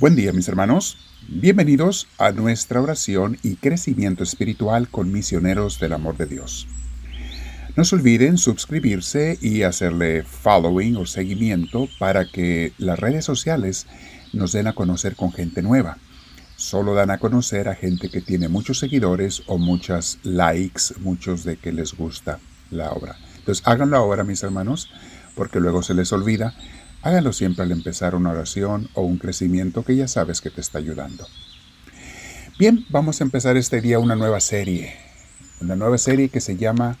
Buen día mis hermanos, bienvenidos a nuestra oración y crecimiento espiritual con misioneros del amor de Dios. No se olviden suscribirse y hacerle following o seguimiento para que las redes sociales nos den a conocer con gente nueva. Solo dan a conocer a gente que tiene muchos seguidores o muchas likes, muchos de que les gusta la obra. Entonces háganlo ahora mis hermanos, porque luego se les olvida Hágalo siempre al empezar una oración o un crecimiento que ya sabes que te está ayudando. Bien, vamos a empezar este día una nueva serie. Una nueva serie que se llama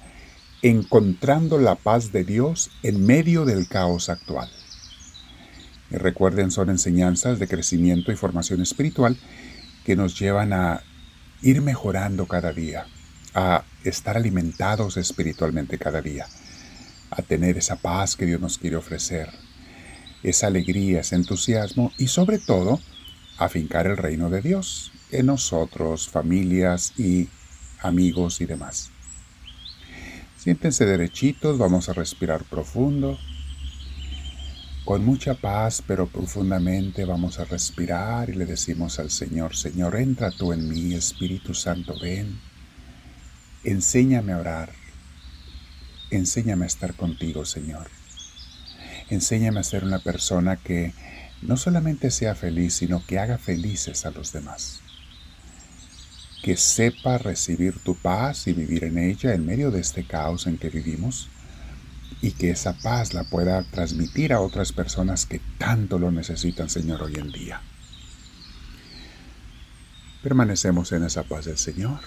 Encontrando la paz de Dios en medio del caos actual. Y recuerden, son enseñanzas de crecimiento y formación espiritual que nos llevan a ir mejorando cada día, a estar alimentados espiritualmente cada día, a tener esa paz que Dios nos quiere ofrecer, esa alegría, ese entusiasmo y sobre todo afincar el reino de Dios en nosotros, familias y amigos y demás. Siéntense derechitos, vamos a respirar profundo. Con mucha paz, pero profundamente vamos a respirar y le decimos al Señor, Señor, entra tú en mí, Espíritu Santo, ven. Enséñame a orar. Enséñame a estar contigo, Señor. Enséñame a ser una persona que no solamente sea feliz, sino que haga felices a los demás. Que sepa recibir tu paz y vivir en ella en medio de este caos en que vivimos y que esa paz la pueda transmitir a otras personas que tanto lo necesitan, Señor, hoy en día. Permanecemos en esa paz del Señor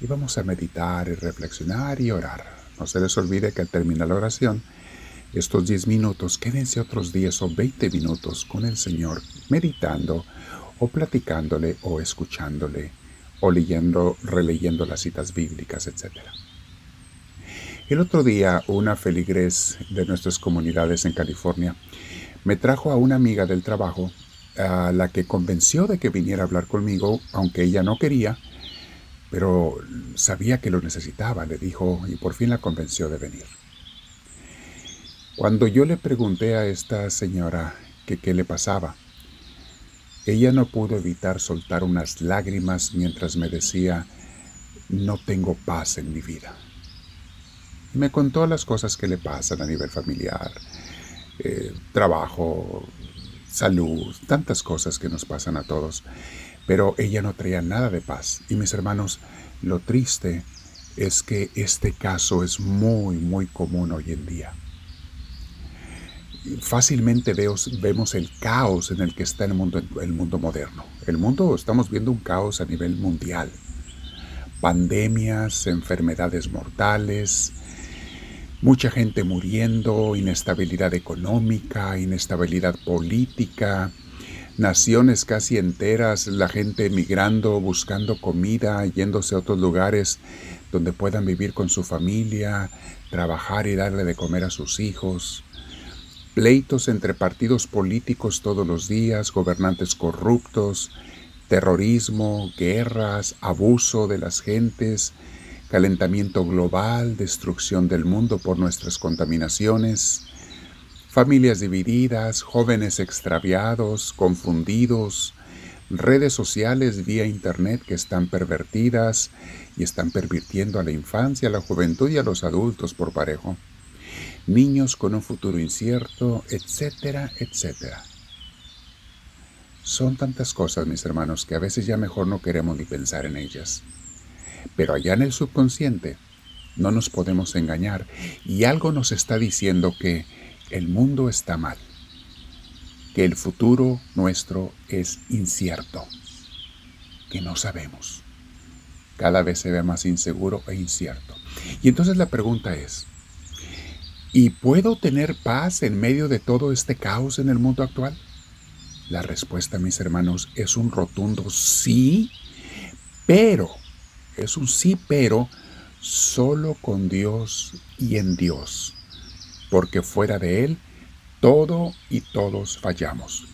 y vamos a meditar y reflexionar y orar. No se les olvide que al terminar la oración, estos 10 minutos, quédense otros 10 o 20 minutos con el Señor meditando o platicándole o escuchándole o leyendo, releyendo las citas bíblicas, etc. El otro día una feligres de nuestras comunidades en California me trajo a una amiga del trabajo a la que convenció de que viniera a hablar conmigo, aunque ella no quería, pero sabía que lo necesitaba, le dijo, y por fin la convenció de venir. Cuando yo le pregunté a esta señora que qué le pasaba, ella no pudo evitar soltar unas lágrimas mientras me decía, no tengo paz en mi vida. me contó las cosas que le pasan a nivel familiar, eh, trabajo, salud, tantas cosas que nos pasan a todos. Pero ella no traía nada de paz. Y mis hermanos, lo triste es que este caso es muy, muy común hoy en día fácilmente vemos el caos en el que está el mundo, el mundo moderno. El mundo, estamos viendo un caos a nivel mundial. Pandemias, enfermedades mortales, mucha gente muriendo, inestabilidad económica, inestabilidad política, naciones casi enteras, la gente emigrando, buscando comida, yéndose a otros lugares donde puedan vivir con su familia, trabajar y darle de comer a sus hijos pleitos entre partidos políticos todos los días, gobernantes corruptos, terrorismo, guerras, abuso de las gentes, calentamiento global, destrucción del mundo por nuestras contaminaciones, familias divididas, jóvenes extraviados, confundidos, redes sociales vía Internet que están pervertidas y están pervirtiendo a la infancia, a la juventud y a los adultos por parejo niños con un futuro incierto, etcétera, etcétera. Son tantas cosas, mis hermanos, que a veces ya mejor no queremos ni pensar en ellas. Pero allá en el subconsciente no nos podemos engañar y algo nos está diciendo que el mundo está mal, que el futuro nuestro es incierto, que no sabemos. Cada vez se ve más inseguro e incierto. Y entonces la pregunta es, ¿Y puedo tener paz en medio de todo este caos en el mundo actual? La respuesta, mis hermanos, es un rotundo sí, pero, es un sí, pero, solo con Dios y en Dios, porque fuera de Él, todo y todos fallamos.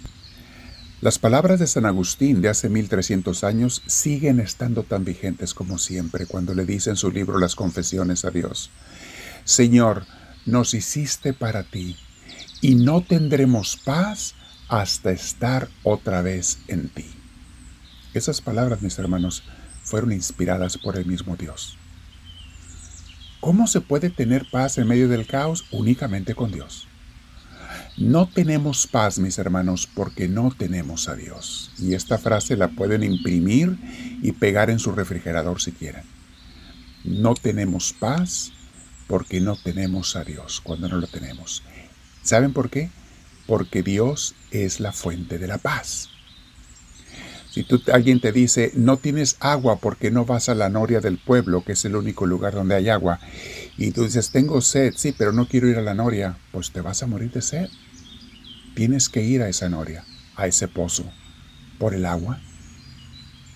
Las palabras de San Agustín de hace 1300 años siguen estando tan vigentes como siempre cuando le dice en su libro Las Confesiones a Dios. Señor, nos hiciste para ti, y no tendremos paz hasta estar otra vez en ti. Esas palabras, mis hermanos, fueron inspiradas por el mismo Dios. ¿Cómo se puede tener paz en medio del caos? Únicamente con Dios. No tenemos paz, mis hermanos, porque no tenemos a Dios. Y esta frase la pueden imprimir y pegar en su refrigerador si quieren. No tenemos paz porque no tenemos a Dios cuando no lo tenemos. ¿Saben por qué? Porque Dios es la fuente de la paz. Si tú, alguien te dice, no tienes agua porque no vas a la noria del pueblo, que es el único lugar donde hay agua, y tú dices, tengo sed, sí, pero no quiero ir a la noria, pues te vas a morir de sed. Tienes que ir a esa noria, a ese pozo, por el agua.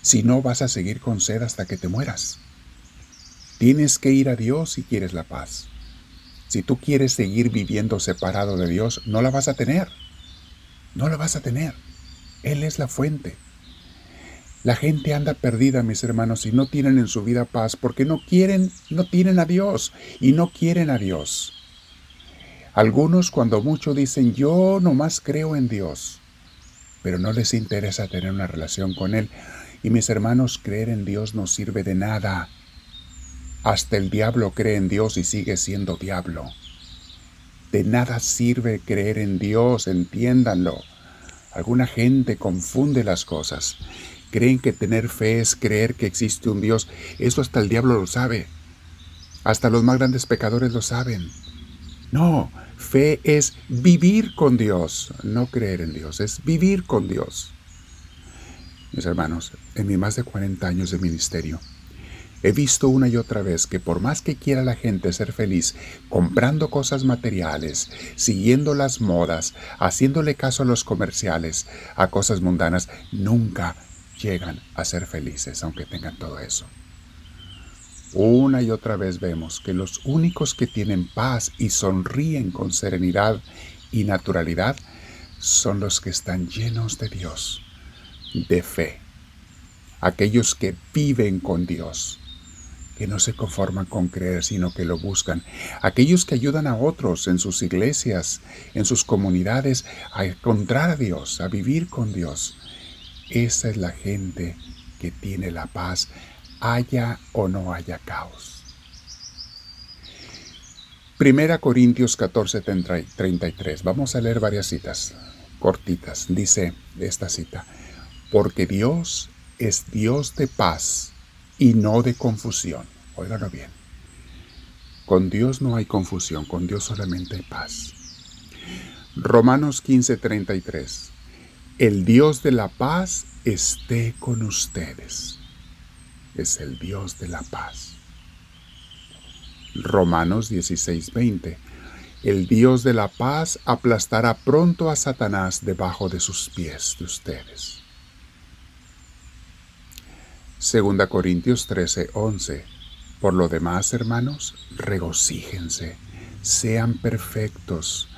Si no, vas a seguir con sed hasta que te mueras. Tienes que ir a Dios si quieres la paz. Si tú quieres seguir viviendo separado de Dios, no la vas a tener. No la vas a tener. Él es la fuente. La gente anda perdida, mis hermanos, y no tienen en su vida paz porque no quieren, no tienen a Dios y no quieren a Dios. Algunos cuando mucho dicen yo nomás creo en Dios, pero no les interesa tener una relación con Él. Y mis hermanos, creer en Dios no sirve de nada. Hasta el diablo cree en Dios y sigue siendo diablo. De nada sirve creer en Dios, entiéndanlo. Alguna gente confunde las cosas. Creen que tener fe es creer que existe un Dios. Eso hasta el diablo lo sabe. Hasta los más grandes pecadores lo saben. No, fe es vivir con Dios, no creer en Dios, es vivir con Dios. Mis hermanos, en mis más de 40 años de ministerio, he visto una y otra vez que por más que quiera la gente ser feliz comprando cosas materiales, siguiendo las modas, haciéndole caso a los comerciales, a cosas mundanas, nunca llegan a ser felices aunque tengan todo eso. Una y otra vez vemos que los únicos que tienen paz y sonríen con serenidad y naturalidad son los que están llenos de Dios, de fe. Aquellos que viven con Dios, que no se conforman con creer, sino que lo buscan. Aquellos que ayudan a otros en sus iglesias, en sus comunidades, a encontrar a Dios, a vivir con Dios. Esa es la gente que tiene la paz haya o no haya caos. Primera Corintios 14, 33. Vamos a leer varias citas cortitas. Dice esta cita, porque Dios es Dios de paz y no de confusión. Óiganlo bien. Con Dios no hay confusión, con Dios solamente hay paz. Romanos 15, 33. El Dios de la paz esté con ustedes es el Dios de la paz. Romanos 16:20 El Dios de la paz aplastará pronto a Satanás debajo de sus pies de ustedes. Segunda Corintios 13:11 Por lo demás, hermanos, regocíjense, sean perfectos,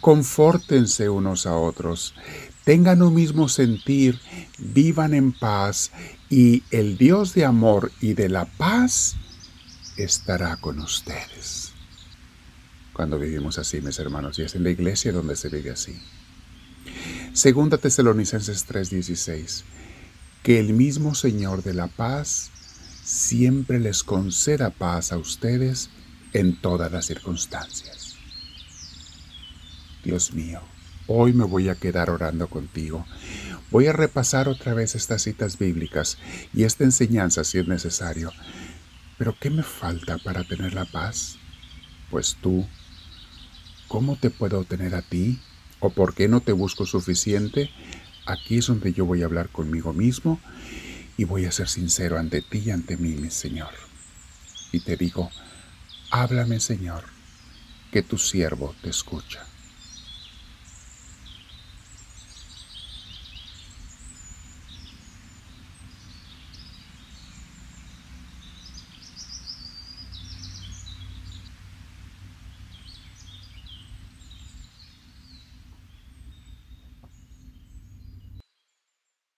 confórtense unos a otros, tengan un mismo sentir, vivan en paz y el Dios de amor y de la paz estará con ustedes. Cuando vivimos así, mis hermanos, y es en la iglesia donde se vive así. Segunda Tesalonicenses 3:16. Que el mismo Señor de la paz siempre les conceda paz a ustedes en todas las circunstancias. Dios mío, Hoy me voy a quedar orando contigo. Voy a repasar otra vez estas citas bíblicas y esta enseñanza si es necesario. Pero ¿qué me falta para tener la paz? Pues tú. ¿Cómo te puedo tener a ti? ¿O por qué no te busco suficiente? Aquí es donde yo voy a hablar conmigo mismo y voy a ser sincero ante ti y ante mí, mi Señor. Y te digo, háblame, Señor, que tu siervo te escucha.